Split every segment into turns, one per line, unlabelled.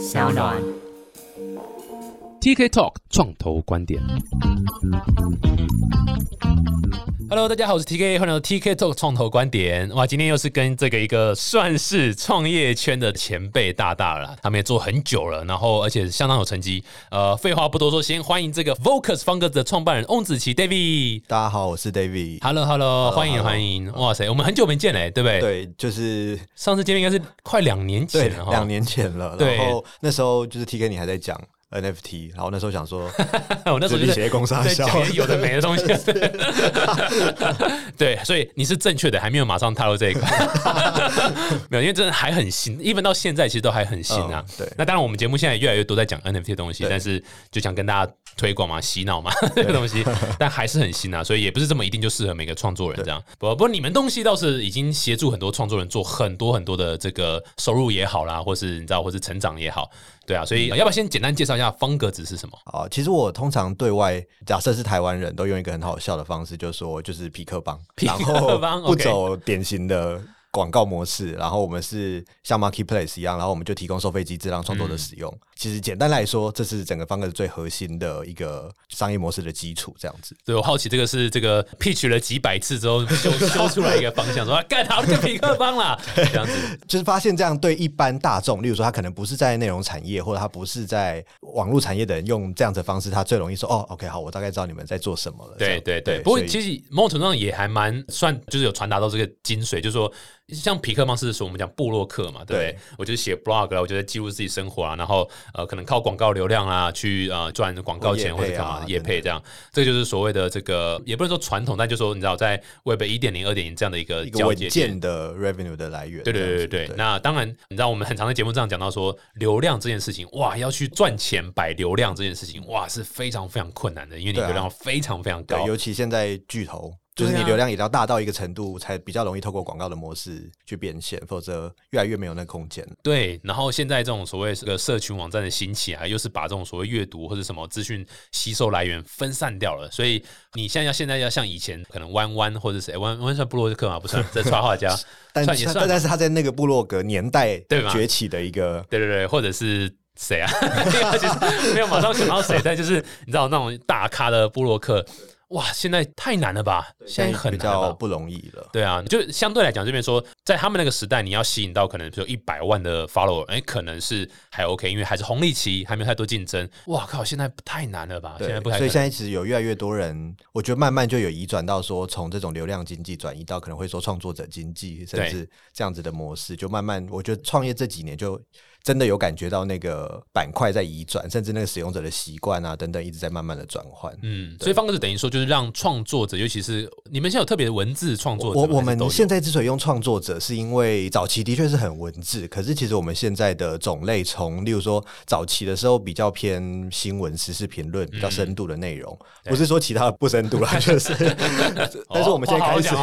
小暖。
TK Talk 创投观点。Hello，大家好，我是 TK，欢迎来到 TK Talk 创投观点。哇，今天又是跟这个一个算是创业圈的前辈大大了，他们也做很久了，然后而且相当有成绩。呃，废话不多说，先欢迎这个 Vocus 方格子的创办人翁子琪 David。
大家好，我是 David。
Hello，Hello，欢迎
Hello
欢迎。哇塞，我们很久没见嘞，对不对？，
对，就是
上次见面应该是快两年前了。
两年前了。
对
然后那时候就是 TK 你还在讲 NFT，然后那时候想说，
我那时候就是
这力学公司笑
在讲一些有的没的东西。对，所以你是正确的，还没有马上踏入这个，没有，因为真的还很新，even 到现在其实都还很新啊。
嗯对
那当然我们节目现在越来越多在讲 NFT 的东西，但是就想跟大家推广嘛、洗脑嘛 这个东西，但还是很新啊，所以也不是这么一定就适合每个创作人这样。不不过你们东西倒是已经协助很多创作人做很多很多的这个收入也好啦，或是你知道，或是成长也好，对啊，所以要不要先简单介绍一下方格子是什么？
啊，其实我通常对外假设是台湾人都用一个很好笑的方式，就是说就是皮克帮，然后不走典型的。广告模式，然后我们是像 Marketplace 一样，然后我们就提供收费机制让创作者使用。其实简单来说，这是整个方格子最核心的一个商业模式的基础，这样子。
对我好奇，这个是这个 pitch 了几百次之后修修出来一个方向，说啊 干好这个匹克方啦，这样子。
就是发现这样对一般大众，例如说他可能不是在内容产业，或者他不是在网络产业的人，用这样子的方式，他最容易说哦，OK，好，我大概知道你们在做什么了。
对对对，不过其实某种程度上也还蛮算，就是有传达到这个精髓，就是说，像皮克帮是说我们讲布洛克嘛，对不对
对？
我就是写 blog 啦，我就在记录自己生活啊，然后呃，可能靠广告流量啊去呃赚广告钱或者干嘛业
等等
配这样，这就是所谓的这个也不能说传统，但就说你知道在 Web 一点零、二点零这样的一个
一个稳
交界点
健的 revenue 的来源。
对对对对对，那当然，你知道我们很长的节目上讲到说，流量这件事情，哇，要去赚钱摆流量这件事情，哇，是非常非常困难的，因为你流量非常非常高
对，。尤其现在巨头。就是你流量也要大到一个程度，才比较容易透过广告的模式去变现，否则越来越没有那个空间。
对，然后现在这种所谓这个社群网站的兴起啊，又是把这种所谓阅读或者什么资讯吸收来源分散掉了，所以你现在要现在要像以前可能弯弯或者谁弯弯算布洛克嘛，不算，这插画家，
但
算也算
但是他在那个布洛格年代
对吧
崛起的一个
对对对，或者是谁啊？没有马上想到谁，但就是你知道那种大咖的布洛克，哇，现在太难了吧？现在很
比
难了吧？
较不容易了。
对啊，就相对来讲，这边说，在他们那个时代，你要吸引到可能比如一百万的 follower，哎，可能是还 OK，因为还是红利期，还没有太多竞争。哇靠，现在太难了吧？现在不太。
所以现在其实有越来越多人，我觉得慢慢就有移转到说，从这种流量经济转移到可能会说创作者经济，甚至这样子的模式，就慢慢，我觉得创业这几年就真的有感觉到那个板块在移转，甚至那个使用者的习惯啊等等，一直在慢慢的转换。
嗯，所以方格子等于说，就是让创作者，尤其是你们现在有特别的文字创作者，
我我们现在之所以用创作者，是因为早期的确是很文字，可是其实我们现在的种类从，例如说早期的时候比较偏新闻、时事评论，比较深度的内容，不是说其他的不深度啦，就是，但是我们现在开始，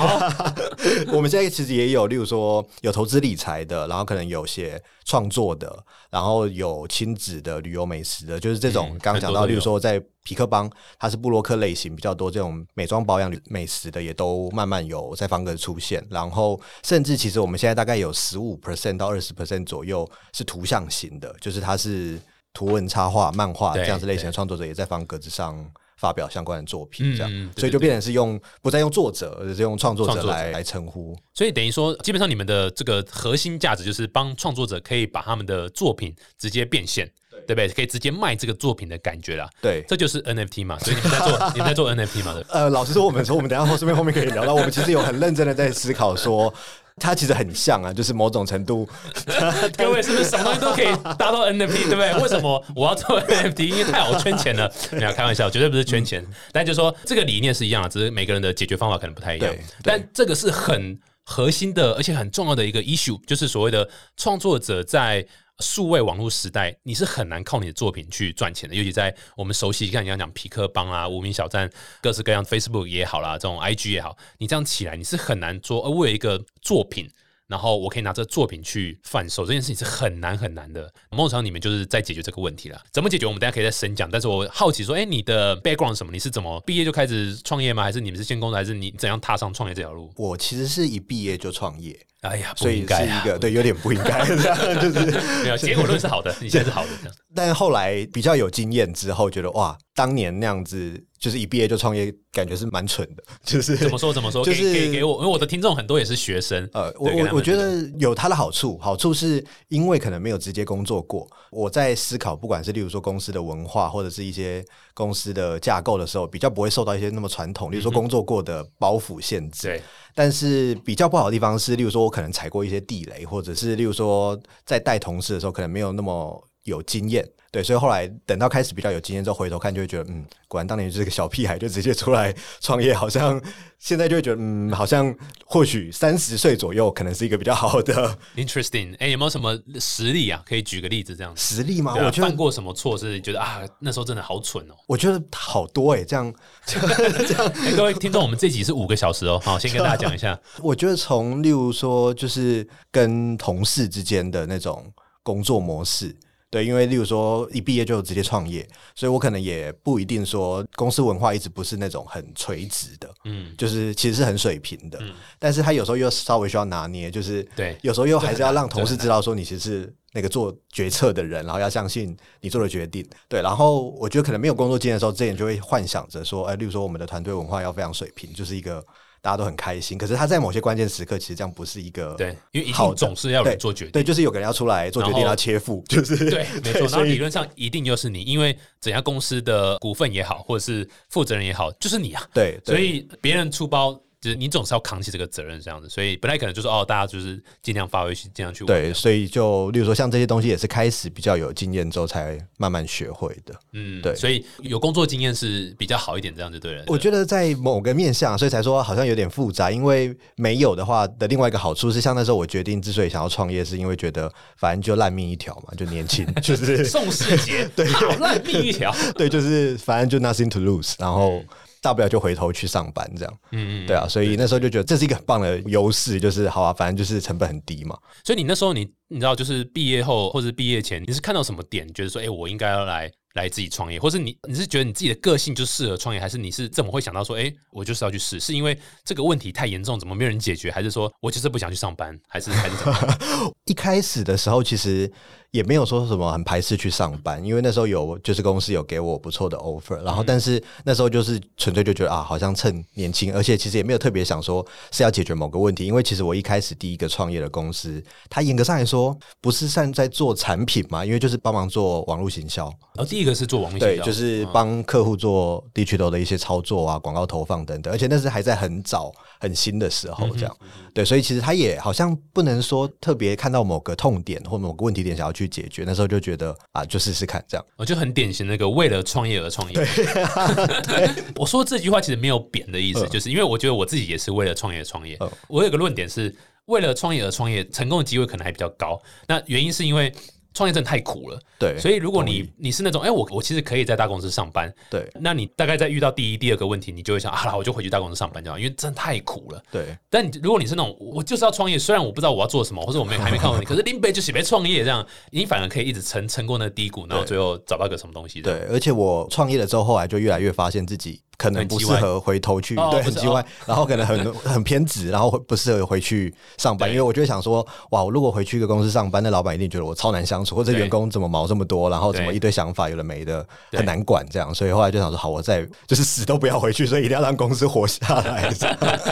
我们现在其实也有，例如说有投资理财的，然后可能有些创作的，然后有亲子的、旅游美食的，就是这种
嗯
刚刚讲到，例如说在皮克邦，它是布洛克类型比较多，这种美妆保养、美食的也都慢慢有在方格出现。然后，甚至其实我们现在大概有十五 percent 到二十 percent 左右是图像型的，就是它是图文插画、漫画
对
这样子类型的创作者也在方格子上。发表相关的作品，这样，所以就变成是用不再用作者，而是用创作
者
者来来称呼。
所以等于说，基本上你们的这个核心价值就是帮创作者可以把他们的作品直接变现，对不对？可以直接卖这个作品的感觉啦。
对，
这就是 NFT 嘛，所以你们在做，你们在做 NFT 嘛，对
呃，老实说，我们说 我们等下后顺便后面可以聊到，我们其实有很认真的在思考说，它其实很像啊，就是某种程度，
各位是不是什么东西都可以搭到 NFT，对不对？为什么我要做 NFT？因为太好圈钱了。没有开玩笑，绝对不是圈钱，但就说这个理念是一样的，只是每个人的解决方法可能不太一样。但这个是很核心的，而且很重要的一个 issue，就是所谓的创作者在。数位网络时代，你是很难靠你的作品去赚钱的，尤其在我们熟悉，像你刚讲皮克帮啊、无名小站、各式各样 Facebook 也好啦，这种 IG 也好，你这样起来，你是很难做。而，我有一个作品，然后我可以拿这个作品去贩售，这件事情是很难很难的。某种程度你们就是在解决这个问题了，怎么解决？我们等下可以再深讲。但是我好奇说，哎，你的 background 什么？你是怎么毕业就开始创业吗？还是你们是先工作？还是你怎样踏上创业这条路？
我其实是一毕业就创业。
哎呀，
所以是一个对，有点不应该这 样，就是
没有结果论是好的，你现在是好的。
但后来比较有经验之后，觉得哇，当年那样子就是一毕业就创业，感觉是蛮蠢的。就是
怎么说怎么说，就是给给我，因为我的听众很多也是学生。
呃，我我我觉得有它的好处，好处是因为可能没有直接工作过，我在思考，不管是例如说公司的文化或者是一些公司的架构的时候，比较不会受到一些那么传统，例如说工作过的包袱限制。
对。
但是比较不好的地方是，例如说我可能踩过一些地雷，或者是例如说在带同事的时候，可能没有那么有经验。对，所以后来等到开始比较有经验之后，回头看就会觉得，嗯，果然当年就是个小屁孩，就直接出来创业，好像现在就会觉得，嗯，好像或许 三十岁左右可能是一个比较好的。
Interesting，哎，有没有什么实例啊？可以举个例子这样？
实例吗？我
犯过什么错是觉得啊，那时候真的好蠢哦。
我觉得好多哎，这样 这样。
各位听众，我们这集是五个小时哦，好，先跟大家讲一下。
我觉得从例如说，就是跟同事之间的那种工作模式。对，因为例如说一毕业就直接创业，所以我可能也不一定说公司文化一直不是那种很垂直的，嗯，就是其实是很水平的，嗯，但是他有时候又稍微需要拿捏，就是
对，
有时候又还是要让同事知道说你其实是那个做决策的人，然后要相信你做的决定，对，然后我觉得可能没有工作经验的时候，这点就会幻想着说，哎，例如说我们的团队文化要非常水平，就是一个。大家都很开心，可是他在某些关键时刻，其实这样不是一个
对，因为一定总是要人做决定，
对，就是有个人要出来做决定，要切腹，就是
对，没错。然后理论上一定就是你，因为整家公司的股份也好，或者是负责人也好，就是你啊，
对，
所以别人出包。就是你总是要扛起这个责任这样子，所以不太可能就是哦，大家就是尽量发挥去，尽量去
对，所以就例如说像这些东西也是开始比较有经验之后才慢慢学会的，嗯，对，
所以有工作经验是比较好一点这样子对人。
我觉得在某个面向，所以才说好像有点复杂，因为没有的话的另外一个好处是，像那时候我决定之所以想要创业，是因为觉得反正就烂命一条嘛，就年轻，就是
宋世杰，
对，
好 烂命一条，
对，就是反正就 nothing to lose，然后。大不了就回头去上班，这样，嗯嗯，对啊，所以那时候就觉得这是一个很棒的优势，就是好啊，反正就是成本很低嘛。
所以你那时候你你知道，就是毕业后或者毕业前，你是看到什么点，觉得说，哎，我应该要来。来自己创业，或是你你是觉得你自己的个性就适合创业，还是你是怎么会想到说，哎，我就是要去试？是因为这个问题太严重，怎么没有人解决？还是说我就是不想去上班？还是还是怎么？
一开始的时候，其实也没有说什么很排斥去上班，因为那时候有就是公司有给我不错的 offer，然后但是那时候就是纯粹就觉得啊，好像趁年轻，而且其实也没有特别想说是要解决某个问题，因为其实我一开始第一个创业的公司，它严格上来说不是算在做产品嘛，因为就是帮忙做网络行销，
然后第一个。是做网
对，就是帮客户做地区头的一些操作啊，广告投放等等，而且那是还在很早很新的时候，这样对，所以其实他也好像不能说特别看到某个痛点或某个问题点想要去解决，那时候就觉得啊，就试试看这样。
我就很典型那个为了创业而创业。我说这句话其实没有贬的意思，就是因为我觉得我自己也是为了创业创业。我有个论点是为了创业而创业，成功的机会可能还比较高。那原因是因为。创业真的太苦了，
对，
所以如果你你是那种，哎，我我其实可以在大公司上班，
对，
那你大概在遇到第一、第二个问题，你就会想，啊，我就回去大公司上班这样，因为真的太苦了，
对。
但你如果你是那种，我就是要创业，虽然我不知道我要做什么，或者我没还没看过你，可是林北就准备创业，这样你反而可以一直撑撑过那低谷，然后最后找到一个什么东西。
对，而且我创业了之后，后来就越来越发现自己。可能不适合回头去，对，很奇怪。然后可能很很偏执，然后不适合回去上班。因为我就想说，哇，我如果回去一个公司上班，那老板一定觉得我超难相处，或者员工怎么毛这么多，然后怎么一堆想法有的没的，很难管这样。所以后来就想说，好，我再就是死都不要回去，所以一定要让公司活下来。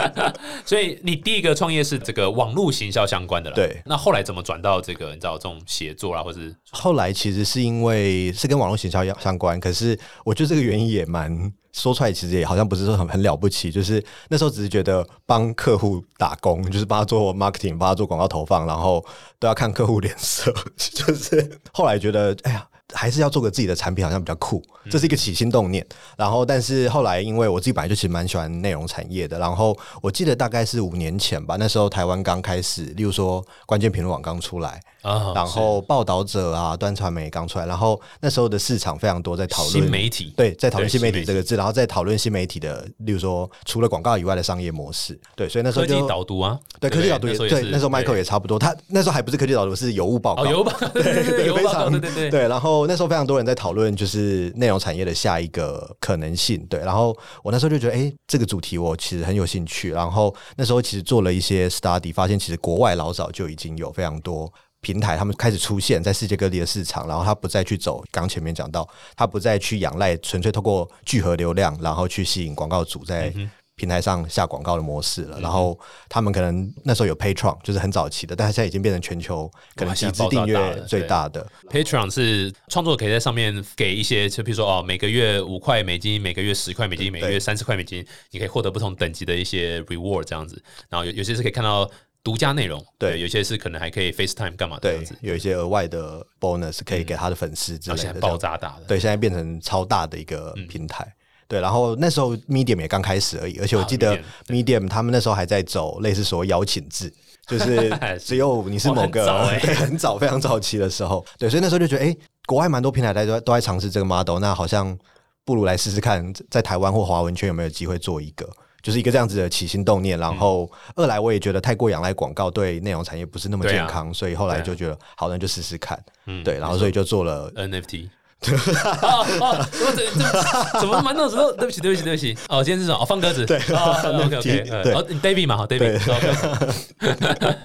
所以你第一个创业是这个网络行销相关的了，
对。
那后来怎么转到这个你知道这种写作啊，或者
后来其实是因为是跟网络行销相相关，可是我觉得这个原因也蛮。说出来其实也好像不是说很很了不起，就是那时候只是觉得帮客户打工，就是帮他做 marketing，帮他做广告投放，然后都要看客户脸色。就是后来觉得，哎呀，还是要做个自己的产品，好像比较酷，这是一个起心动念。然后，但是后来因为我自己本来就其实蛮喜欢内容产业的，然后我记得大概是五年前吧，那时候台湾刚开始，例如说关键评论网刚出来。
啊，
然后报道者啊，端传媒刚出来，然后那时候的市场非常多，在讨论
新媒体，
对，在讨论新媒体这个字，然后在讨论新媒体的，例如说除了广告以外的商业模式，对，所以那时候
科技
就
导读啊，
对科技导读也对，那时候
对
Michael 也差不多，他那时候还不是科技导读，是有物报告，
哦，邮报，对
非常
对对对，
对，然后那时候非常多人在讨论，就是内容产业的下一个可能性。对，然后我那时候就觉得，哎，这个主题我其实很有兴趣。然后那时候其实做了一些 study，发现其实国外老早就已经有非常多。平台他们开始出现在世界各地的市场，然后他不再去走刚前面讲到，他不再去仰赖纯粹透过聚合流量，然后去吸引广告主在平台上下广告的模式了。然后他们可能那时候有 Patreon，就是很早期的，但是现在已经变成全球可能集资订阅最大的。
Patreon 是创作者可以在上面给一些，就比如说哦，每个月五块美金，每个月十块美金，每个月三十块美金，你可以获得不同等级的一些 reward 这样子。然后有有些是可以看到。独家内容，
对，
有些是可能还可以 FaceTime 干嘛？
对，有一些额外的 bonus 可以给他的粉丝之类的，
爆炸大的，
对，现在变成超大的一个平台。对，然后那时候 Medium 也刚开始而已，而且我记得 Medium 他们那时候还在走类似说邀请制，就是 只有你是某个对很早 非常早期的时候，对，所以那时候就觉得，哎，国外蛮多平台在都都在尝试这个 model，那好像不如来试试看，在台湾或华文圈有没有机会做一个。就是一个这样子的起心动念，然后二来我也觉得太过仰赖广告对内容产业不是那么健康，所以后来就觉得好，那就试试看，对，然后所以就做了
NFT。哦哦，怎怎么满脑子都？对不起，对不起，对不起。哦，今天是什么？哦，放鸽子。
对
，OK OK。
对，
哦，David 嘛，好，David。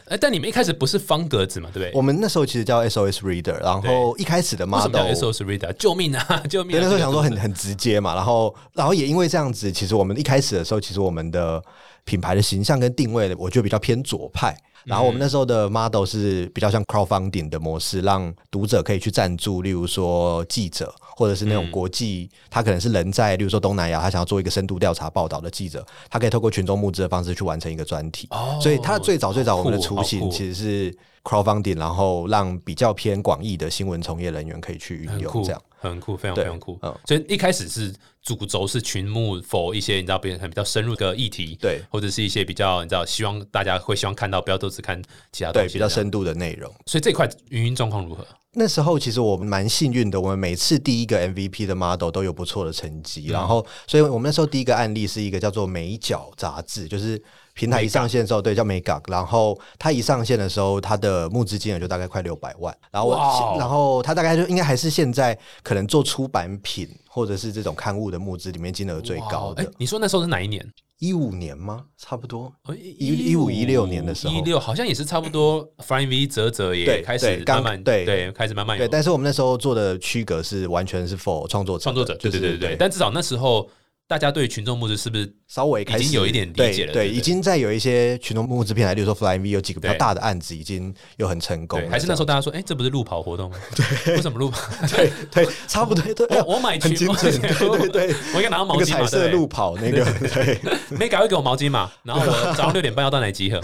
哎，但你们一开始不是方格子嘛，对不对？
我们那时候其实叫 SOS Reader，然后一开始的 model
叫 SOS Reader，救命啊，救命！
那时候想说很很直接嘛，然后然后也因为这样子，其实我们一开始的时候，其实我们的品牌的形象跟定位，我觉得比较偏左派。然后我们那时候的 model 是比较像 crowdfunding 的模式，让读者可以去赞助，例如说记者，或者是那种国际，他可能是人在，例如说东南亚，他想要做一个深度调查报道的记者，他可以透过群众募资的方式去完成一个专题。
哦，
所以他最早最早我们的雏形其实是 crowdfunding，然后让比较偏广义的新闻从业人员可以去运用，这样
很酷，非常非常酷。嗯，所以一开始是主轴是群目否一些你知道别人很比较深入的议题，
对，
或者是一些比较你知道希望大家会希望看到，不要都只看其他
对比较深度的内容。
所以这块运营状况如何？
那时候其实我们蛮幸运的，我们每次第一个 MVP 的 model 都有不错的成绩，然后，所以我们那时候第一个案例是一个叫做美角杂志，就是平台一上线之后，对，叫美港，然后它一上线的时候，它的募资金额就大概快六百万，然后，然后它大概就应该还是现在可能做出版品或者是这种刊物的募资里面金额最高的。
你说那时候是哪一年？
一五年吗？差不多，一一五一六年的时候，
一六好像也是差不多。Flying V 泽泽也开始慢慢
对
对开始慢慢
对，但是我们那时候做的区隔是完全是 for 创作者
创作者，对对对对。但至少那时候大家对群众募资是不是
稍微已
经有一点理解了？
对，已经在有一些群众募资平台，例如说 Flying V 有几个比较大的案子已经有很成功。
还是那时候大家说，哎，这不是路跑活动吗？
对，
为什么路跑？
对对，差不多。对，
我买群，
对对对，
我应该拿到毛巾
嘛？彩色路跑那个，对，
没改会给我毛巾嘛？然后我早上六点半要到哪集合？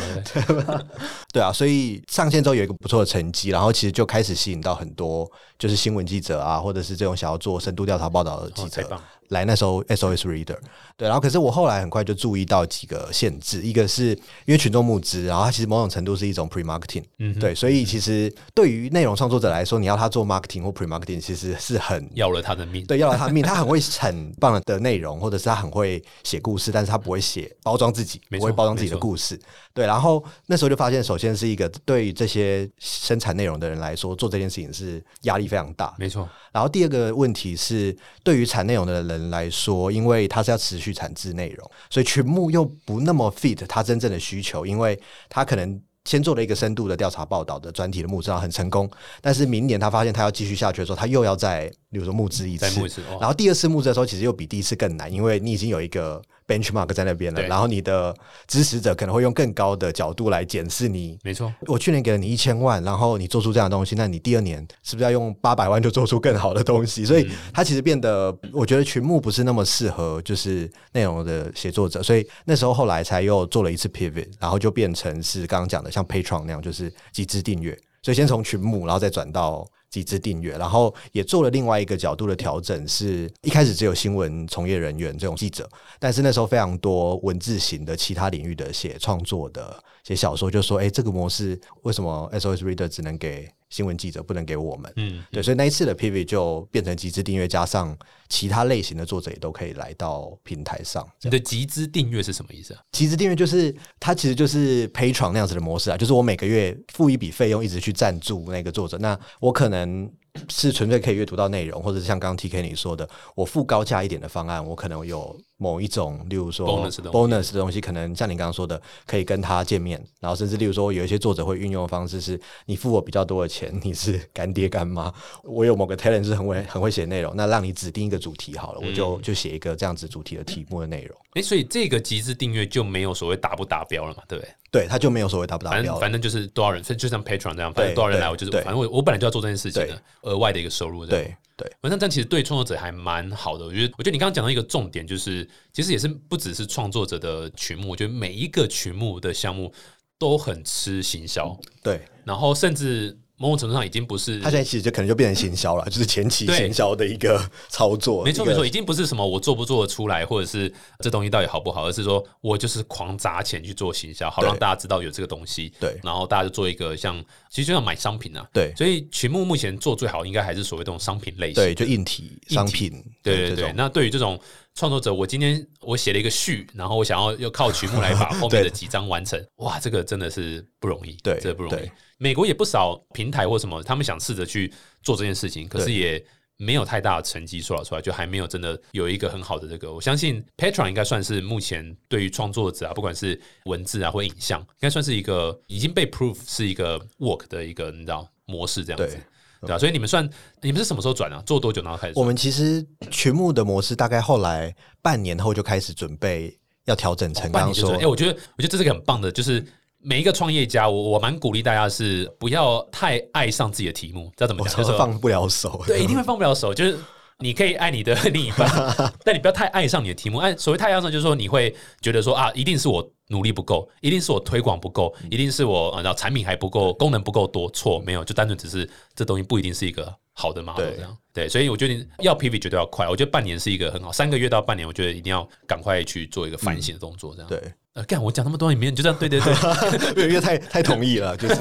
对啊，所以上线之后有一个不错的成绩，然后其实就开始吸引到很多就是新闻记者啊，或者是这种想要做深度调查报道的记者。来那时候 SOS Reader，对，然后可是我后来很快就注意到几个限制，一个是因为群众募资，然后它其实某种程度是一种 pre marketing，嗯，对，所以其实对于内容创作者来说，你要他做 marketing 或 pre marketing，其实是很
要了他的命，
对，要了他的命，他很会很棒的内容，或者是他很会写故事，但是他不会写包装自己，不会包装自己的故事，对，然后那时候就发现，首先是一个对于这些生产内容的人来说，做这件事情是压力非常大，
没错。
然后第二个问题是，对于产内容的人来说，因为他是要持续产制内容，所以群目又不那么 fit 他真正的需求，因为他可能先做了一个深度的调查报道的专题的募资，很成功。但是明年他发现他要继续下去的时候，他又要在，比如说募资一次，然后第二次募资的时候，其实又比第一次更难，因为你已经有一个 benchmark 在那边了，然后你的支持者可能会用更高的角度来检视你。
没错，
我去年给了你一千万，然后你做出这样的东西，那你第二年是不是要用八百万就做出更好的东西？所以它其实变得，我觉得群募不是那么适合就是内容的写作者，所以那时候后来才又做了一次 pivot，然后就变成是刚刚讲的像 Patreon 那样，就是集资订阅。所以先从群募，然后再转到几支订阅，然后也做了另外一个角度的调整，是一开始只有新闻从业人员这种记者，但是那时候非常多文字型的其他领域的写创作的写小说，就说，哎，这个模式为什么 SOS Reader 只能给？新闻记者不能给我们，嗯，对，所以那一次的 pivot 就变成集资订阅，加上其他类型的作者也都可以来到平台上。
你的集资订阅是什么意思啊？
集资订阅就是它其实就是 Pay 床那样子的模式啊，就是我每个月付一笔费用，一直去赞助那个作者。那我可能。是纯粹可以阅读到内容，或者是像刚刚 T K 你说的，我付高价一点的方案，我可能有某一种，例如说 bonus 的东西，可能像你刚刚说的，可以跟他见面，然后甚至例如说有一些作者会运用的方式是，你付我比较多的钱，你是干爹干妈，我有某个 talent 是很会很会写内容，那让你指定一个主题好了，我就就写一个这样子主题的题目的内容。
哎，所以这个极致订阅就没有所谓达不达标了嘛？对不对？
对，他就没有所谓达不达标，
反正反正就是多少人，就像 Patron 这样，反正多少人来，我就是反正我我本来就要做这件事情的，额外的一个收入。
对对，
反正这样其实对创作者还蛮好的。我觉得，我觉得你刚刚讲到一个重点，就是其实也是不只是创作者的曲目，我觉得每一个曲目的项目都很吃行销。
对，
然后甚至。某种程度上已经不是，
它现在其实就可能就变成行销了，就是前期行销的一个操作。
没错没错，已经不是什么我做不做得出来，或者是这东西到底好不好，而是说我就是狂砸钱去做行销，好让大家知道有这个东西。
对，
然后大家就做一个像，其实就像买商品啊。
对，
所以群目目前做最好应该还是所谓这种商品类型，
对，就硬体商品。
对对对，那对于这种。创作者，我今天我写了一个序，然后我想要要靠曲目来把 后面的几章完成。哇，这个真的是不容易，
对，
这不容易。美国也不少平台或什么，他们想试着去做这件事情，可是也没有太大的成绩出来出来，就还没有真的有一个很好的这个。我相信 Patron 应该算是目前对于创作者啊，不管是文字啊或影像，应该算是一个已经被 prove 是一个 work 的一个你知道模式这样子。对啊，所以你们算你们是什么时候转啊？做多久然后开始？
我们其实群募的模式大概后来半年后就开始准备要调整成刚刚说。
哎，我觉得我觉得这是个很棒的，就是每一个创业家，我我蛮鼓励大家是不要太爱上自己的题目，知道怎么讲？
就是放不了手，
对，一定会放不了手。就是你可以爱你的 另一半，但你不要太爱上你的题目。爱所谓太爱上，就是说你会觉得说啊，一定是我。努力不够，一定是我推广不够，一定是我然后产品还不够，功能不够多。错，没有，就单纯只是这东西不一定是一个好的 model 这样。对，所以我觉得要 P V 绝对要快。我觉得半年是一个很好，三个月到半年，我觉得一定要赶快去做一个反省的动作这样。
对。
呃，干我讲那么多，你们就这样对对
对，因为太太同意了，就是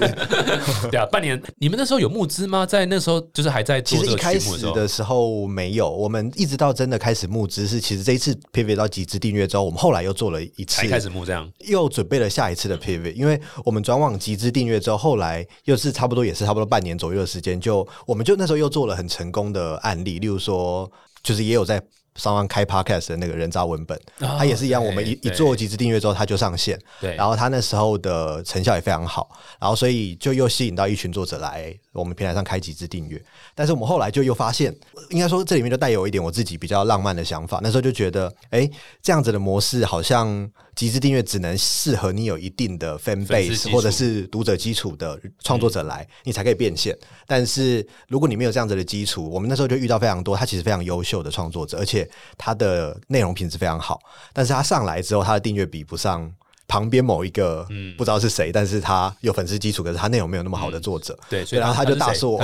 对啊。半年，你们那时候有募资吗？在那时候就是还在
其实一开始的时候没有，我们一直到真的开始募资是，其实这一次 pivot 到集资订阅之后，我们后来又做了一次，
才开始募这样，
又准备了下一次的 pivot，因为我们转往集资订阅之后，后来又是差不多也是差不多半年左右的时间，就我们就那时候又做了很成功的案例，例如说，就是也有在。上完开 podcast 的那个人渣文本，他也是一样。我们一一做几次订阅之后，他就上线。
对，
然后他那时候的成效也非常好，然后所以就又吸引到一群作者来我们平台上开几次订阅。但是我们后来就又发现，应该说这里面就带有一点我自己比较浪漫的想法。那时候就觉得，哎，这样子的模式好像。集资订阅只能适合你有一定的 fan base 或者是读者基础的创作者来，你才可以变现。但是如果你没有这样子的基础，我们那时候就遇到非常多他其实非常优秀的创作者，而且他的内容品质非常好，但是他上来之后，他的订阅比不上。旁边某一个不知道是谁，但是他有粉丝基础，可是他内容没有那么好的作者，
对，所以
然后他就大说，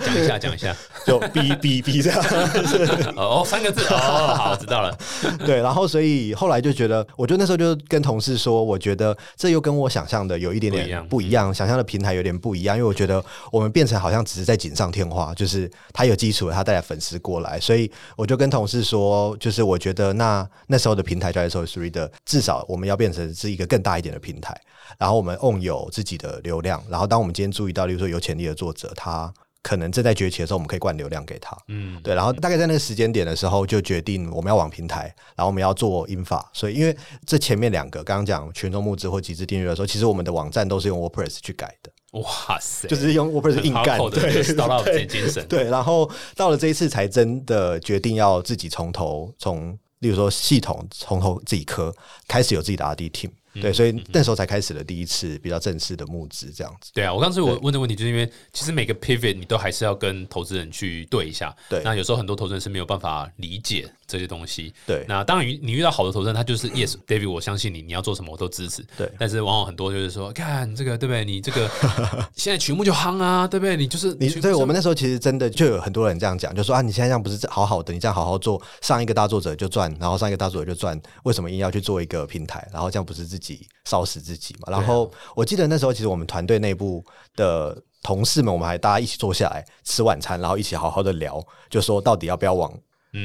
讲一下讲一下，
就哔哔哔这样，
哦，三个字，哦，好，知道了，
对，然后所以后来就觉得，我就那时候就跟同事说，我觉得这又跟我想象的有一点点不一样，想象的平台有点不一样，因为我觉得我们变成好像只是在锦上添花，就是他有基础，他带来粉丝过来，所以我就跟同事说，就是我觉得那那时候的平台叫 S O Three 的，至少我们要变成。是一个更大一点的平台，然后我们 own 有自己的流量，然后当我们今天注意到，例如说有潜力的作者，他可能正在崛起的时候，我们可以灌流量给他，嗯，对，然后大概在那个时间点的时候，就决定我们要往平台，然后我们要做英法，所以因为这前面两个刚刚讲群众募资或集资订阅的时候，其实我们的网站都是用 WordPress 去改的，
哇塞，
就是用 WordPress 硬干，
对，对，精神，
对，然后到了这一次才真的决定要自己从头从。例如说，系统从头自己磕，开始有自己的 R D team，对，所以那时候才开始了第一次比较正式的募资，这样子。
对啊，我刚才我问这个问题，就是因为其实每个 pivot 你都还是要跟投资人去对一下。
对
那有时候很多投资人是没有办法理解这些东西。
对
那当然你你遇到好的投资人，他就是 yes David，我相信你，你要做什么我都支持。
对
但是往往很多就是说，看这个对不对？你这个 现在曲目就夯啊，对不对？你就是
你对我们那时候其实真的就有很多人这样讲，就说啊，你现在这样不是好好的，你这样好好做，上一个大作者就赚，然后上一个大作者就赚，为什么硬要去做一个平台？然后这样不是自己烧死自己嘛？然后我记得那时候其实我们团队内部的同事们，我们还大家一起坐下来吃晚餐，然后一起好好的聊，就说到底要不要往
嗯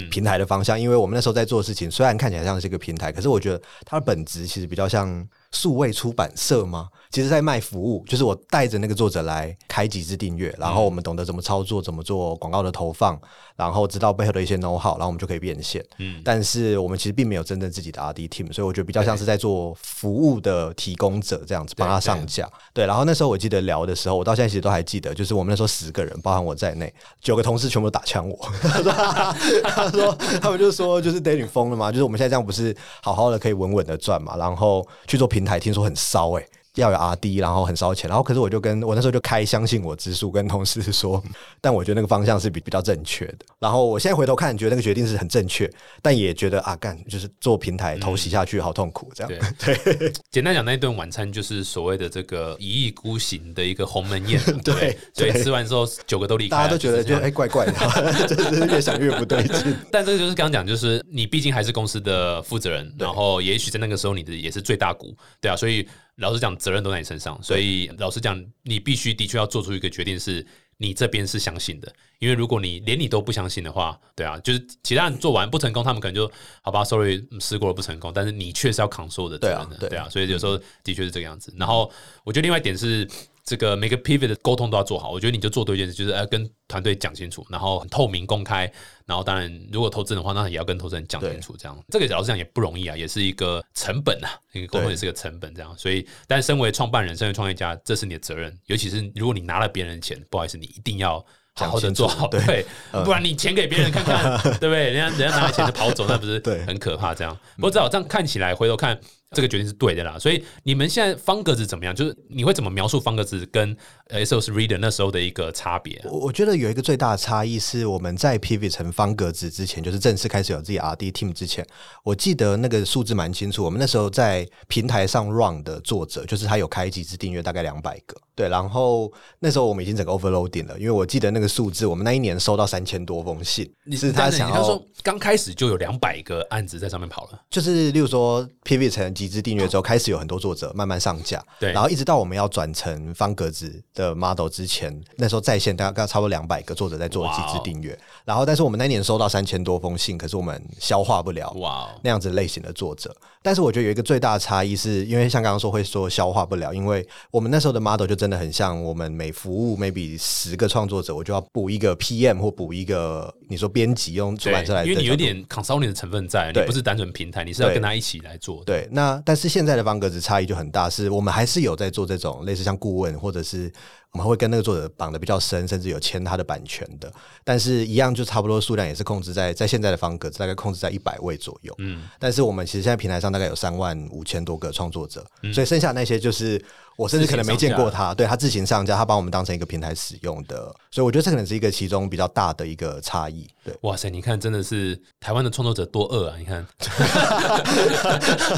平台的方向，因为我们那时候在做事情，虽然看起来像是一个平台，可是我觉得它的本质其实比较像数位出版社吗？其实在卖服务，就是我带着那个作者来开几支订阅，然后我们懂得怎么操作，怎么做广告的投放，然后知道背后的一些 know how，然后我们就可以变现。
嗯
但是我们其实并没有真正自己的 R D team，所以我觉得比较像是在做服务的提供者这样子，帮他上架。对，然后那时候我记得聊的时候，我到现在其实都还记得，就是我们那时候十个人，包含我在内，九个同事全部都打枪我。他说他们就说就是 d a 你疯了吗？就是我们现在这样不是好好的可以稳稳的赚嘛，然后去做平台，听说很烧哎、要有 R D，然后很烧钱，然后可是我就跟我那时候就开相信我之术，跟同事说，但我觉得那个方向是比比较正确的。然后我现在回头看，觉得那个决定是很正确，但也觉得啊，干就是做平台投洗下去好痛苦，这样。
对 简单讲，那一顿晚餐就是所谓的这个一意孤行的一个鸿门宴嘛。
对
对，所以吃完之后九个都离开，
大家都觉得就哎、怪怪的，就是越想越不对劲。
但这个就是刚刚讲，就是你毕竟还是公司的负责人，然后也许在那个时候你的也是最大股，对啊，所以老实讲，责任都在你身上。所以老实讲，你必须的确要做出一个决定，是你这边是相信的。因为如果你连你都不相信的话，对啊，就是其他人做完不成功，他们可能就好吧，sorry，嗯试过了不成功，但是你确实要扛所有的责任的，
对啊对
对啊，所以有时候的确是这个样子。然后我觉得另外一点是。这个每个 pivot 的沟通都要做好，我觉得你就做对一件事，就是呃跟团队讲清楚，然后很透明公开，然后当然如果投资人的话，那也要跟投资人讲清楚，这样。这个老实讲也不容易啊，也是一个成本啊，一个沟通也是个成本，这样，所以但身为创办人，身为创业家，这是你的责任，尤其是如果你拿了别人的钱，不好意思，你一定要。好好的 做好，
对
对，不然你钱给别人看看，对不对？人家人家拿了钱就跑走，那不是 很可怕？这样，不过至少这样看起来，回头看这个决定是对的啦。所以你们现在方格子怎么样？就是你会怎么描述方格子跟呃 SOS Reader 那时候的一个差别啊？
我我觉得有一个最大的差异是，我们在 pivot 成方格子之前，就是正式开始有自己 R D team 之前，我记得那个数字蛮清楚。我们那时候在平台上 run 的作者，就是他有开几次订阅，大概两百个。对，然后那时候我们已经整个 overloading 了，因为我记得那个数字，我们那一年收到三千多封信，你是他想要
他说刚开始就有两百个案子在上面跑了，
就是例如说 pivot 成集资订阅之后，开始有很多作者慢慢上架，
对
然后一直到我们要转成方格子的 model 之前，那时候在线大概差不多两百个作者在做集资订阅，然后但是我们那年收到三千多封信，可是我们消化不了
哇哦，
那样子类型的作者。但是我觉得有一个最大的差异是，因为像刚刚说会说消化不了，因为我们那时候的 model 就真的很像我们每服务 maybe 十个创作者，我就要补一个 PM 或补一个你说编辑用出版社来
因为你有点 consulting 的成分在，你
对
不是单纯平台，你是要跟他一起来做的。
对，那但是现在的方格子差异就很大，是我们还是有在做这种类似像顾问，或者是我们会跟那个作者绑的比较深，甚至有签他的版权的，但是一样就差不多数量也是控制在在现在的方格子大概控制在一百位左右。嗯，但是我们其实现在平台上大概有三万五千多个创作者，所以剩下那些就是我甚至可能没见过他，对他自行上架，他把我们当成一个平台使用的，所以我觉得这可能是一个其中比较大的一个差异。对，
哇塞，你看，真的是台湾的创作者多恶啊！你看，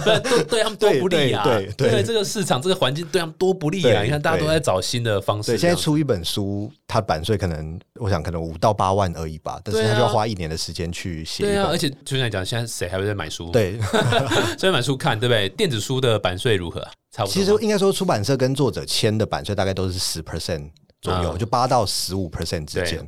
对对对他们多不利啊！
对对对
这个市场这个环境对他们多不利啊！你看，大家都在找新的方式。
对，现在出一本书，它版税可能我想可能五到八万而已吧，但是他就要花一年的时间去写
对啊，而且就像你讲，现在谁还会在买书？，
对，
所以买书看，对不对？电子书的版税如何啊？差不多吗。
其实应该说出版社跟作者签的版税大概都是十 percent 左右，
嗯
就八到十五 percent 之间。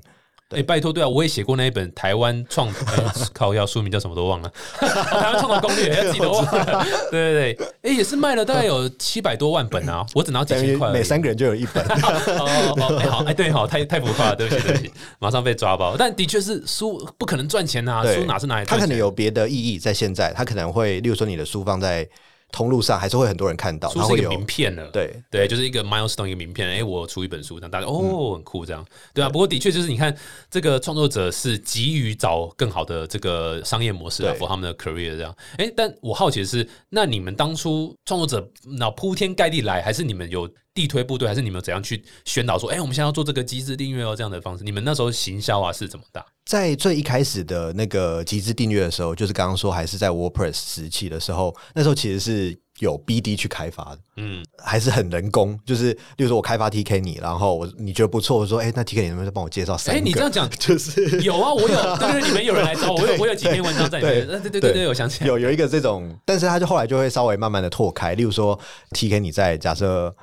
哎、拜托，对啊，我也写过那一本台湾创，哎靠，要书名叫什么都忘了，哦 台湾创造攻略，自己都忘了。对对对，哎、也是卖了大概有七百多万本啊，我只拿几千块，
每三个人就有一本。
哦哦，哎、好，哎、对，好，太太浮夸了，对不起，对不起，马上被抓包。但的确是书不可能赚钱啊，
对
书哪是拿来
它？可能有别的意义在现在，它可能会，例如说你的书放在通路上还是会很多人看到，
出是一个
它会有
名片了。
对
对，就是一个 milestone 一个名片。哎，我出一本书，让大家哦很酷这样，对啊。不过的确就是你看，这个创作者是急于找更好的这个商业模式，for 他们的 career 这样。哎，但我好奇的是，那你们当初创作者那铺天盖地来，还是你们有地推部队，还是你们有怎样去宣导说，哎，我们现在要做这个机制订阅哦这样的方式？你们那时候行销啊是怎么打？
在最一开始的那个集资订阅的时候，就是刚刚说还是在 WordPress 时期的时候，那时候其实是有 BD 去开发的，
嗯，
还是很人工。就是，例如说我开发 TK 你，然后我你觉得不错，我说，哎、那 TK 你能不能帮我介绍三
哎，
个？
你这样讲
就是
有啊，我有，对 对，对你们有人来找我，我有我有几篇文章在里面，
对
对对对，我想起来，
有有一个这种，但是他就后来就会稍微慢慢的拓开，例如说 TK 你在假设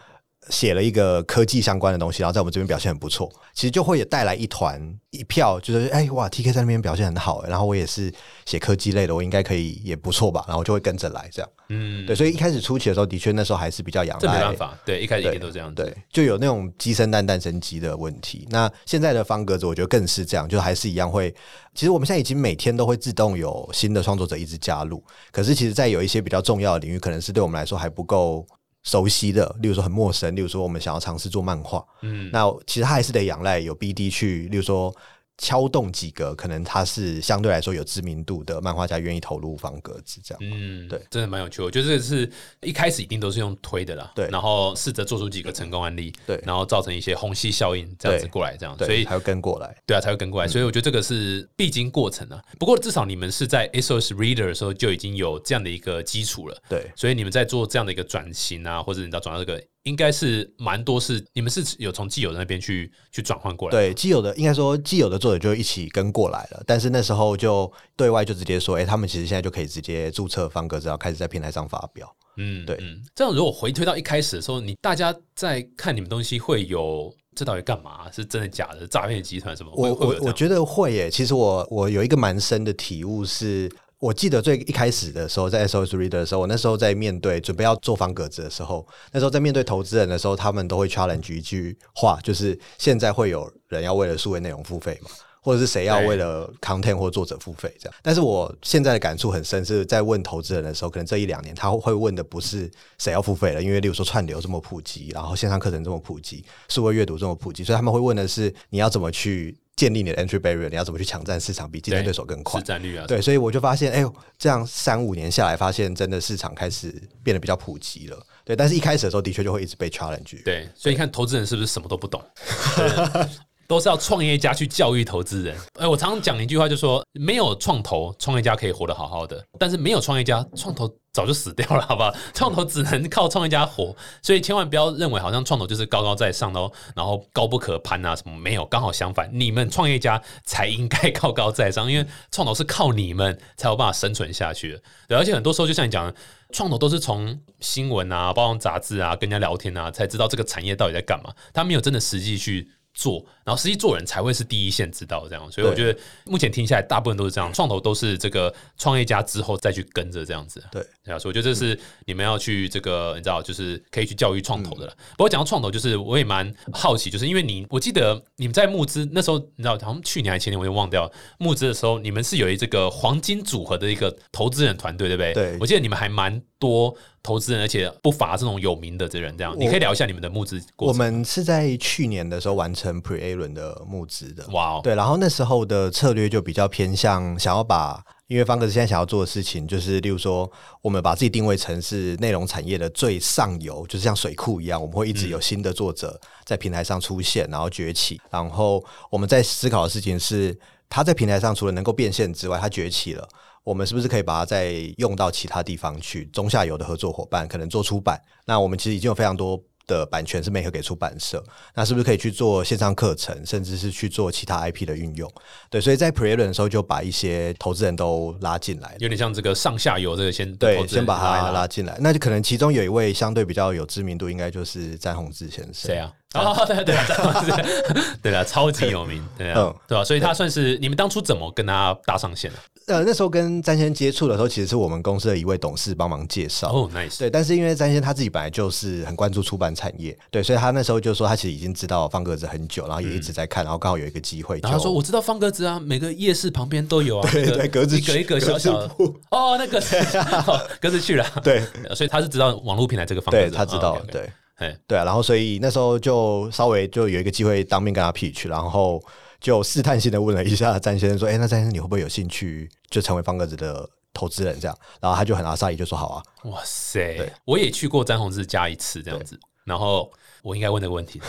写了一个科技相关的东西，然后在我们这边表现很不错，其实就会也带来一团一票，就是哎哇 TK 在那边表现很好，然后我也是写科技类的，我应该可以也不错吧，然后我就会跟着来这样。
嗯，
对，所以一开始初期的时候，的确那时候还是比较仰赖
这没办。法，对，一开始一定都这样子，
对，就有那种鸡生蛋，蛋生鸡的问题。那现在的方格子，我觉得更是这样，就还是一样会。其实我们现在已经每天都会自动有新的创作者一直加入，可是其实，在有一些比较重要的领域，可能是对我们来说还不够熟悉的，例如说很陌生，例如说我们想要尝试做漫画，
嗯，
那其实他还是得仰赖有 BD 去，例如说。敲动几个可能他是相对来说有知名度的漫画家愿意投入方格子这样，
嗯，
对，
真的蛮有趣的。我觉得这个是一开始一定都是用推的啦，
对
然后试着做出几个成功案例，
对
然后造成一些虹吸效应，这样子
对
过来，这样，所以
才会跟过来。
对啊才会跟过来。所以我觉得这个是必经过程啊。不过至少你们是在 SOS Reader 的时候就已经有这样的一个基础了，
对，
所以你们在做这样的一个转型啊，或者你到转到这个，应该是蛮多是你们是有从既有的那边去去转换过来，，
对，既有的应该说既有的作者就一起跟过来了，但是那时候就对外就直接说，哎、他们其实现在就可以直接注册方格子，然后开始在平台上发表。
嗯，
对
嗯，这样如果回推到一开始的时候，你大家在看你们东西会有这到底干嘛？是真的假的？诈骗集团什么？
我我我觉得会耶。其实我我有一个蛮深的体悟是。我记得最一开始的时候，在 SOS Reader 的时候，我那时候在面对准备要做方格子的时候，那时候在面对投资人的时候，他们都会 challenge 一句话，就是现在会有人要为了数位内容付费嘛，或者是谁要为了 content 或作者付费这样。但是我现在的感触很深，是在问投资人的时候，可能这一两年他会问的不是谁要付费了，因为例如说串流这么普及，然后线上课程这么普及，数位阅读这么普及，所以他们会问的是你要怎么去建立你的 entry barrier，你要怎么去抢占市场，比竞争对手更快
市。占率啊，
对，所以我就发现，哎呦，这样三五年下来，发现真的市场开始变得比较普及了。对，但是一开始的时候，的确就会一直被 challenge。
对，所以你看投资人是不是什么都不懂？对都是要创业家去教育投资人。哎，我常常讲一句话，就说没有创投，创业家可以活得好好的；但是没有创业家，创投早就死掉了，好吧？创投只能靠创业家活，所以千万不要认为好像创投就是高高在上哦，然后高不可攀啊什么没有，刚好相反，你们创业家才应该高高在上，因为创投是靠你们才有办法生存下去的。对，而且很多时候就像你讲的。创投都是从新闻啊、包装杂志啊、跟人家聊天啊，才知道这个产业到底在干嘛。他没有真的实际去做，然后实际做人才会是第一线知道这样。所以我觉得目前听下来，大部分都是这样，创投都是这个创业家之后再去跟着这样子。
对，
对啊，所以我觉得这是你们要去这个，你知道，就是可以去教育创投的了。不过讲到创投，就是我也蛮好奇，就是因为你，我记得你们在募资那时候，你知道，好像去年还前年，我就忘掉募资的时候，你们是有一这个黄金组合的一个投资人团队，对不对？
对
我记得你们还蛮多投资人，而且不乏这种有名的这人。这样，你可以聊一下你们的募资过程我。
们是在去年的时候完成 Pre A 轮的募资的。
哇哦，
对，然后那时候的策略就比较偏向想要把，因为方格子现在想要做的事情，就是例如说，我们把自己定位成是内容产业的最上游，就是像水库一样，我们会一直有新的作者在平台上出现，然后崛起。然后我们在思考的事情是，他在平台上除了能够变现之外，他崛起了。我们是不是可以把它再用到其他地方去？中下游的合作伙伴可能做出版，那我们其实已经有非常多的版权是媒合给出版社，那是不是可以去做线上课程，甚至是去做其他 IP 的运用？对，所以在 Pre 轮的时候就把一些投资人都拉进来。
有点像这个上下游这个先投
对，先把他拉进来，那就可能其中有一位相对比较有知名度，应该就是詹宏志先生。
谁啊？哦，对对对，对了，超级有名，对啊
嗯，
对吧？所以他算是你们当初怎么跟他搭上线的？
呃那时候跟詹先生接触的时候，其实是我们公司的一位董事帮忙介绍。
哦，nice，
对，但是因为詹先生他自己本来就是很关注出版产业，对，所以他那时候就说他其实已经知道方格子很久，然后也一直在看，然后刚好有一个机会，
然后他说我知道方格子啊，每个夜市旁边都有啊，
对
那个
对格子
一格一个小小的
格子
哦，那个是 哦格子去了，
对
所以他是知道网络平台这个方格
对，
子，
他知道，对。
哎，
对啊，然后所以那时候就稍微就有一个机会当面跟他 pitch，然后就试探性的问了一下詹先生说：“哎，那詹先生你会不会有兴趣就成为方格子的投资人？”这样，然后他就很阿萨伊就说：“好啊。
哇塞
对，
我也去过詹宏志家一次这样子，然后我应该问那个问题，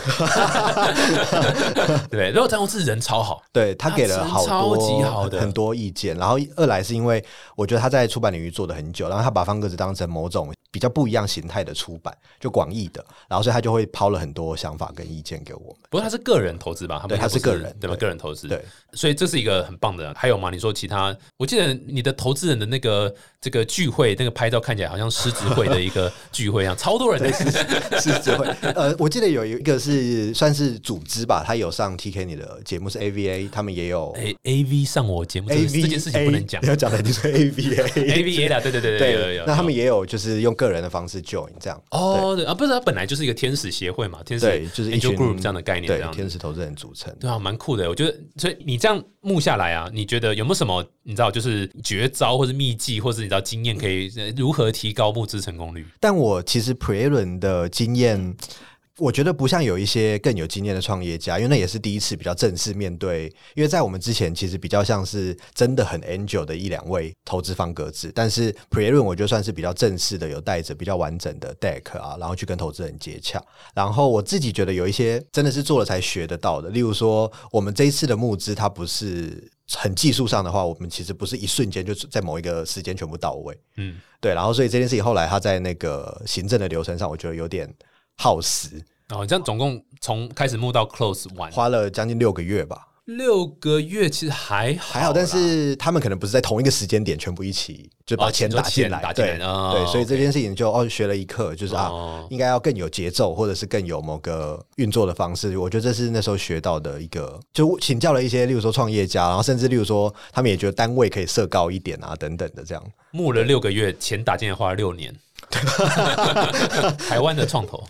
对，然后詹宏志人超好，”
对他给了好
多超
多
级好的。
很多意见，然后二来是因为我觉得他在出版领域做的很久，然后他把方格子当成某种比较不一样形态的出版，就广义的，然后所以他就会抛了很多想法跟意见给我们。
不过他是个人投资吧？他们
对他是个人
对吧？个人投资，
对，
所以这是一个很棒的。还有吗？你说其他？我记得你的投资人的那个这个聚会，那个拍照看起来好像狮子会的一个聚会一样，超多人的。
狮子会呃，我记得有一个是算是组织吧，他有上 TK 你的节目是 AVA，他们也有
A AV 上我节目，这
A
个
V
这件事情不能讲。
要讲的就是 AVA
A V A 啦，对对对对，有有有。
那他们也有就是用个人的方式 join 这样。
哦，对啊，不是，它本来就是一个天使协会嘛，天使
对，就是一
Angel
群
Group 这样的概念，
天使投资人组成。
对啊，蛮酷的。我觉得，所以你这样目下来啊，你觉得有没有什么你知道，就是绝招或者秘技，或者你知道经验，可以呃如何提高募资成功率？
但我其实 pre 轮的经验，我觉得不像有一些更有经验的创业家，因为那也是第一次比较正式面对。因为在我们之前，其实比较像是真的很 angel 的一两位投资方格子，但是 pre 轮我觉得算是比较正式的，有带着比较完整的 deck 啊，然后去跟投资人接洽。然后我自己觉得有一些真的是做了才学得到的，例如说我们这一次的募资，它不是。很技术上的话，我们其实不是一瞬间就在某一个时间全部到位，
嗯，
对，然后所以这件事情后来他在那个行政的流程上，我觉得有点耗时，
然后这样总共从开始募到 close 完
花了将近六个月吧，
六个月，其实还好
还好，但是他们可能不是在同一个时间点全部一起就把
哦
钱打进来，
钱打进来
对、
哦
对，所以这件事情就哦学了一课，就是啊，
哦
应该要更有节奏，或者是更有某个运作的方式。我觉得这是那时候学到的一个，就请教了一些，例如说创业家，然后甚至例如说他们也觉得单位可以设高一点啊，等等的这样。
募了六个月，钱打进来花了六年。台湾的创投，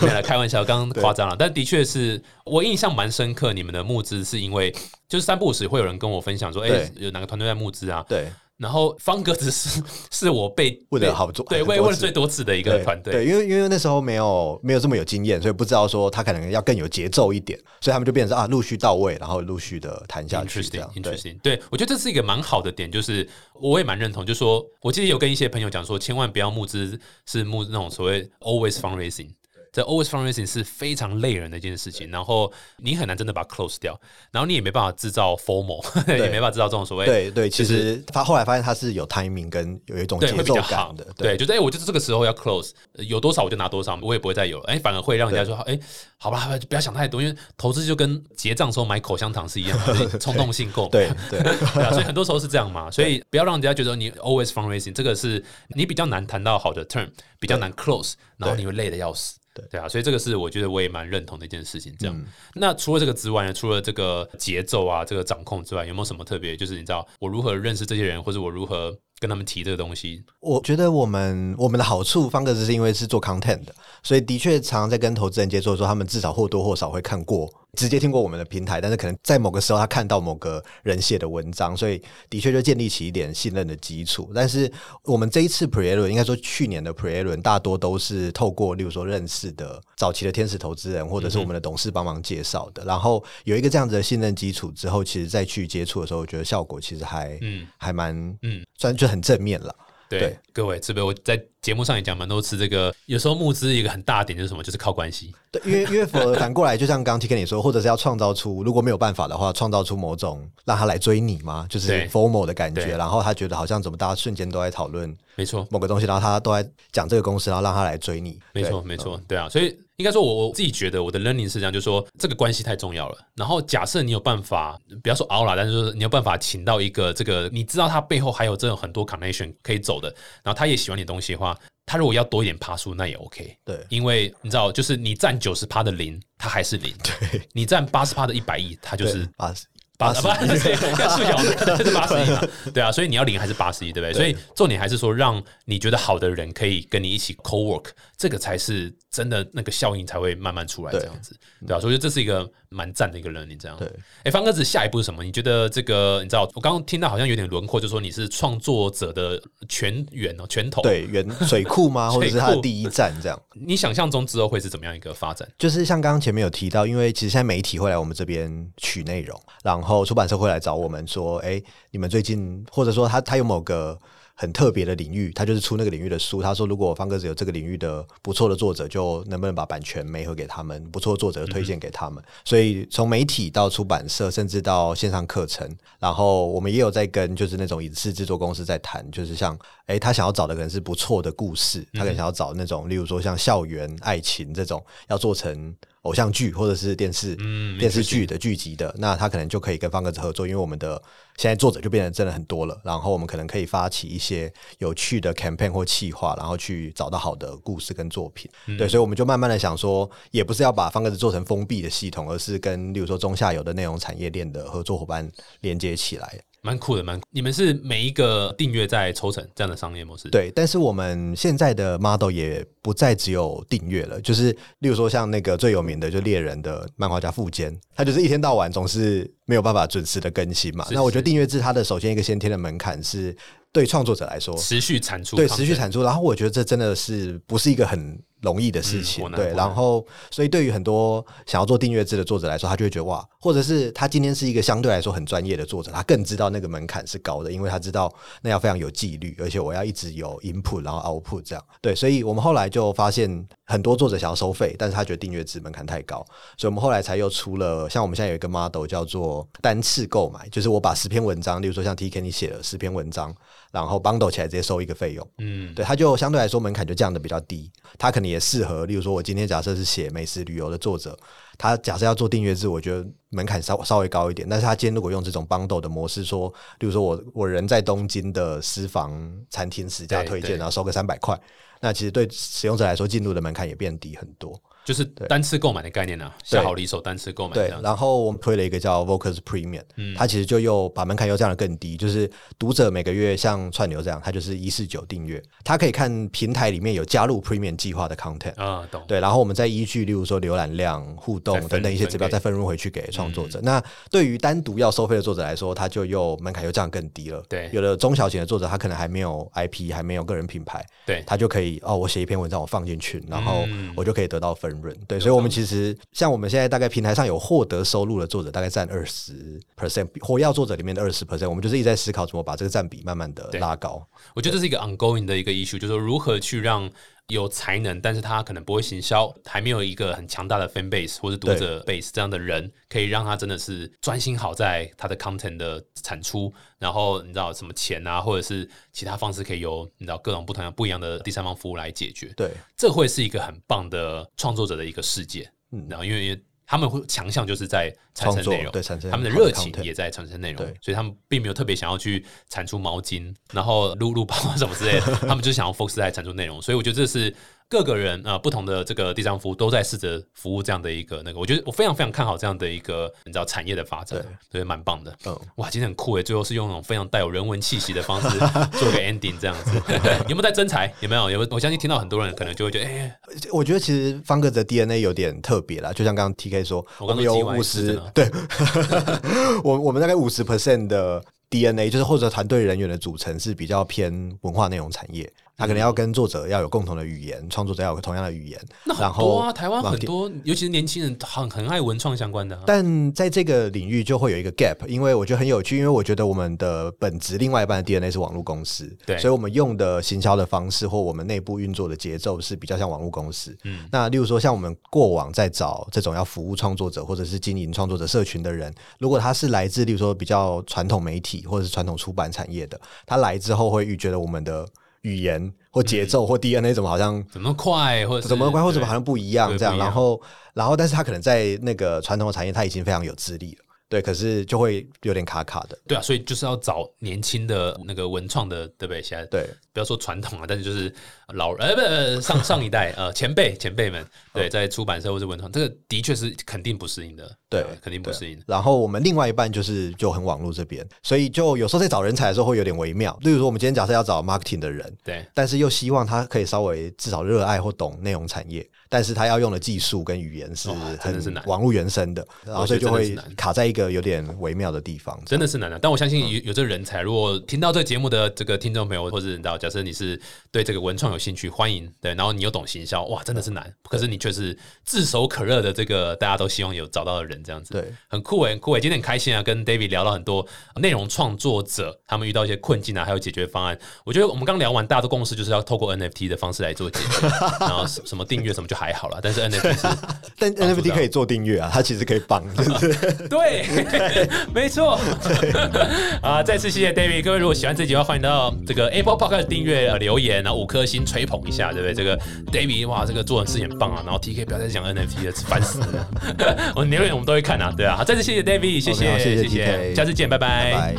没有啦开玩笑，刚刚夸张了，但的确是我印象蛮深刻。你们的募资是因为就是三不五时会有人跟我分享说，哎、
对。
有哪个团队在募资啊？
对，
然后方格子是是我被 被
问的好多
对，问了最多次的一个团队。
对，因为因为那时候没有没有这么有经验，所以不知道说他可能要更有节奏一点，所以他们就变成是啊陆续到位，然后陆续的谈下去这样。对
Interesting，Interesting，对我觉得这是一个蛮好的点，就是我也蛮认同，就说我记得有跟一些朋友讲说，千万不要募资是募那种所谓 always fundraising。这 always fundraising 是非常累人的一件事情，然后你很难真的把它 close 掉，然后你也没办法制造 formal，也没办法制造这种所谓
对对，其实他后来发现他是有 timing 跟有一种
对，
节奏感的，
对，就是哎、我就是这个时候要 close，呃有多少我就拿多少，我也不会再有了。哎、反而会让人家说，哎、好吧，不要想太多，因为投资就跟结账时候买口香糖是一样的，冲动性购买。
对对
对啊，所以很多时候是这样嘛，所以不要让人家觉得你 always fundraising，这个是你比较难谈到好的 term，比较难 close，然后你会累的要死。
对
对啊，所以这个是我觉得我也蛮认同的一件事情。这样，
嗯
那除了这个之外呢，除了这个节奏啊，这个掌控之外，有没有什么特别？就是你知道我如何认识这些人，或者我如何跟他们提这个东西？
我觉得我们我们的好处方格子是因为是做 content 的，所以的确常常在跟投资人接触的时候，他们至少或多或少会看过、直接听过我们的平台，但是可能在某个时候他看到某个人写的文章，所以的确就建立起一点信任的基础。但是我们这一次 pre 轮，应该说去年的 pre 轮，大多都是透过例如说认识的早期的天使投资人，或者是我们的董事帮忙介绍的，然后有一个这样子的信任基础之后，其实再去接触的时候，我觉得效果其实还
嗯
还蛮
嗯，
算就很正面了。
对，
对。
各位，这边我在节目上也讲蛮多次，这个有时候募资一个很大的点就是什么，就是靠关系。
对，因为因为反过来，就像刚刚 T 跟你说，或者是要创造出，如果没有办法的话，创造出某种让他来追你嘛，就是
对。
Formal 的感
对。
觉，然后他觉得好像怎么大家瞬间都在讨论
没错，
某个东西，然后他都在讲这个公司，然后让他来追你，
没错，
对。
没错，对啊，所以应该说我，我自己觉得我的 learning 是这样，就是说这个关系太重要了。然后假设你有办法，不要说熬了，但是说你有办法请到一个这个，你知道他背后还有这种很多 connection 可以走的，然后他也喜欢你的东西的话，他如果要多一点爬数，那也 OK。
对
因为你知道，就是你占九十趴的零，他还是零；
对，
你占八十趴的一百亿，他就是
对把
八十八，要数 小的，是八十一嘛？对啊，所以你要领还是八十一，对不对？所以重点还是说，让你觉得好的人可以跟你一起 co work，这个才是真的那个效应才会慢慢出来，这样子，对啊，所以这是一个蛮赞的一个人，你这样。
对，
哎，方哥子下一步是什么？你觉得这个你知道？我刚刚听到好像有点轮廓，就说你是创作者的全源哦，拳头
对，源 水库吗？或者是他的第一站这样？
你想象中之后会是怎么样一个发展？
就是像刚刚前面有提到，因为其实现在媒体会来我们这边取内容，然后出版社会来找我们说，哎，你们最近或者说他他有某个。很特别的领域，他就是出那个领域的书。他说，如果方格子有这个领域的不错的作者，就能不能把版权媒合给他们？不错的作者推荐给他们。所以从媒体到出版社，甚至到线上课程，然后我们也有在跟就是那种影视制作公司在谈，就是像哎，他想要找的可能是不错的故事，他可能想要找那种，例如说像校园爱情这种，要做成。偶像剧或者是电视电视剧的剧集的，那他可能就可以跟方格子合作，因为我们的现在作者就变得真的很多了。然后我们可能可以发起一些有趣的 campaign 或企划，然后去找到好的故事跟作品。对，所以我们就慢慢的想说，也不是要把方格子做成封闭的系统，而是跟例如说中下游的内容产业链的合作伙伴连接起来。
蛮酷的，蛮你们是每一个订阅在抽成这样的商业模式。
对，但是我们现在的 model 也不再只有订阅了，就是例如说像那个最有名的就猎人的漫画家富坚，他就是一天到晚总是没有办法准时的更新嘛。那我觉得订阅制它的首先一个先天的门槛是对创作者来说
持续产出，
对持续产出。然后我觉得这真的是不是一个很。容易的事情，对，然后所以对于很多想要做订阅制的作者来说，他就会觉得哇，或者是他今天是一个相对来说很专业的作者，他更知道那个门槛是高的，因为他知道那要非常有纪律，而且我要一直有 input，然后 output 这样。对，所以我们后来就发现很多作者想要收费，但是他觉得订阅制门槛太高，所以我们后来才又出了像我们现在有一个 model 叫做单次购买，就是我把十篇文章，例如说像 T K 你写了十篇文章。然后 bundle 起来直接收一个费用，嗯，对，它就相对来说门槛就降的比较低，它可能也适合，例如说我今天假设是写美食旅游的作者，他假设要做订阅制，我觉得门槛稍稍微高一点，但是他今天如果用这种 bundle 的模式，说，例如说我我人在东京的私房餐厅十家推荐，然后收个三百块，那其实对使用者来说进入的门槛也变低很多。
就是单次购买的概念呢，下好离手单次购买。
对，然后我们推了一个叫 Vocus Premium，嗯，它其实就又把门槛又降得更低，就是读者每个月像串流这样，它就是一四九订阅，它可以看平台里面有加入 Premium 计划的 content 啊，懂。对，然后我们再依据例如说浏览量、互动等等一些指标，再分入回去给创作者。那对于单独要收费的作者来说，他就又门槛又降更低了。
对，
有的中小型的作者，他可能还没有 IP，还没有个人品牌，
对，
他就可以哦，我写一篇文章，我放进去，然后我就可以得到分润。对，所以我们。其实，像我们现在大概平台上有获得收入的作者，大概占二十 percent，火药作者里面的二十 percent，我们就是一直在思考怎么把这个占比慢慢的拉高。
我觉得这是一个 ongoing 的一个 issue，就是说如何去让有才能，但是他可能不会行销，还没有一个很强大的 fan base 或者读者 base 这样的人，可以让他真的是专心好在他的 content 的产出，然后你知道什么钱啊，或者是其他方式可以由你知道各种不同样不一样的第三方服务来解决。
对，
这会是一个很棒的创作者的一个世界。嗯，然后因为他们会强项就是在产生内容，
对产生
他们的热情也在产生内容，所以他们并没有特别想要去产出毛巾，然后撸撸包什么之类的，他们就想要 focus 在产出内容，所以我觉得这是。各个人啊，不同的这个地商服务都在试着服务这样的一个那个，我觉得我非常非常看好这样的一个你知道产业的发展，对，蛮棒的。嗯，哇，今天很酷诶，最后是用那种非常带有人文气息的方式 做个 ending 这样子，有没有在真才？有没有？有没有？我相信听到很多人可能就会觉得，哎，
我觉得其实方格的 DNA 有点特别啦，就像刚刚 TK 说，我们有五十，对，我我们大概五十 percent 的 DNA，就是或者团队人员的组成是比较偏文化内容产业。他可能要跟作者要有共同的语言，创作者要有同样的语言。
那很多啊，台湾很多，尤其是年轻人很很爱文创相关的。
但在这个领域就会有一个 gap，因为我觉得很有趣，因为我觉得我们的本质另外一半的 DNA 是网络公司，
对，
所以我们用的行销的方式或我们内部运作的节奏是比较像网络公司。嗯，那例如说像我们过往在找这种要服务创作者或者是经营创作者社群的人，如果他是来自例如说比较传统媒体或者是传统出版产业的，他来之后会预觉得我们的。语言或节奏或 DNA 怎么好像
怎么快，或者
怎么快，或者好像不一样这样。然后，然后，但是他可能在那个传统的产业他已经非常有资历了，对，可是就会有点卡卡的。
对啊，所以就是要找年轻的那个文创的，对不对？现在
对，
不要说传统啊，但是就是老呃不呃上上一代呃前辈前辈们，对，在出版社或者文创，这个的确是肯定不适应的，
对，
肯定不适应。
然后我们另外一半就是就很网络这边，所以就有时候在找人才的时候会有点微妙。例如说，我们今天假设要找 marketing 的人，
对，
但是又希望他可以稍微至少热爱或懂内容产业。但是他要用的技术跟语言是很网络原生的，然后所以就会卡在一个有点微妙的地方，
真的是难的。但我相信有有这个人才，如果听到这个节目的这个听众朋友，或者你知道，假设你是对这个文创有兴趣，欢迎对，然后你又懂行销，哇，真的是难。可是你却是炙手可热的这个大家都希望有找到的人，这样子，
对，
很酷诶，很酷诶。今天很开心啊，跟 David 聊到很多内容创作者他们遇到一些困境啊，还有解决方案。我觉得我们刚聊完，大家的共识就是要透过 NFT 的方式来做解决，然后什么订阅什么就还好了，但是 NFT 是
但 NFT 可以做订阅啊，它其实可以绑，
对，没错。啊，再次谢谢 David，各位如果喜欢这集的话，欢迎到这个 Apple Podcast 订阅留言，然后五颗星吹捧一下，对不对？这个 David 哇，这个做人事很棒啊！然后 TK 不要再讲 NFT 了，烦死了。我留言我们都会看啊，对啊。好，再次谢谢 David，谢谢谢谢，
谢谢，
下次见，拜
拜。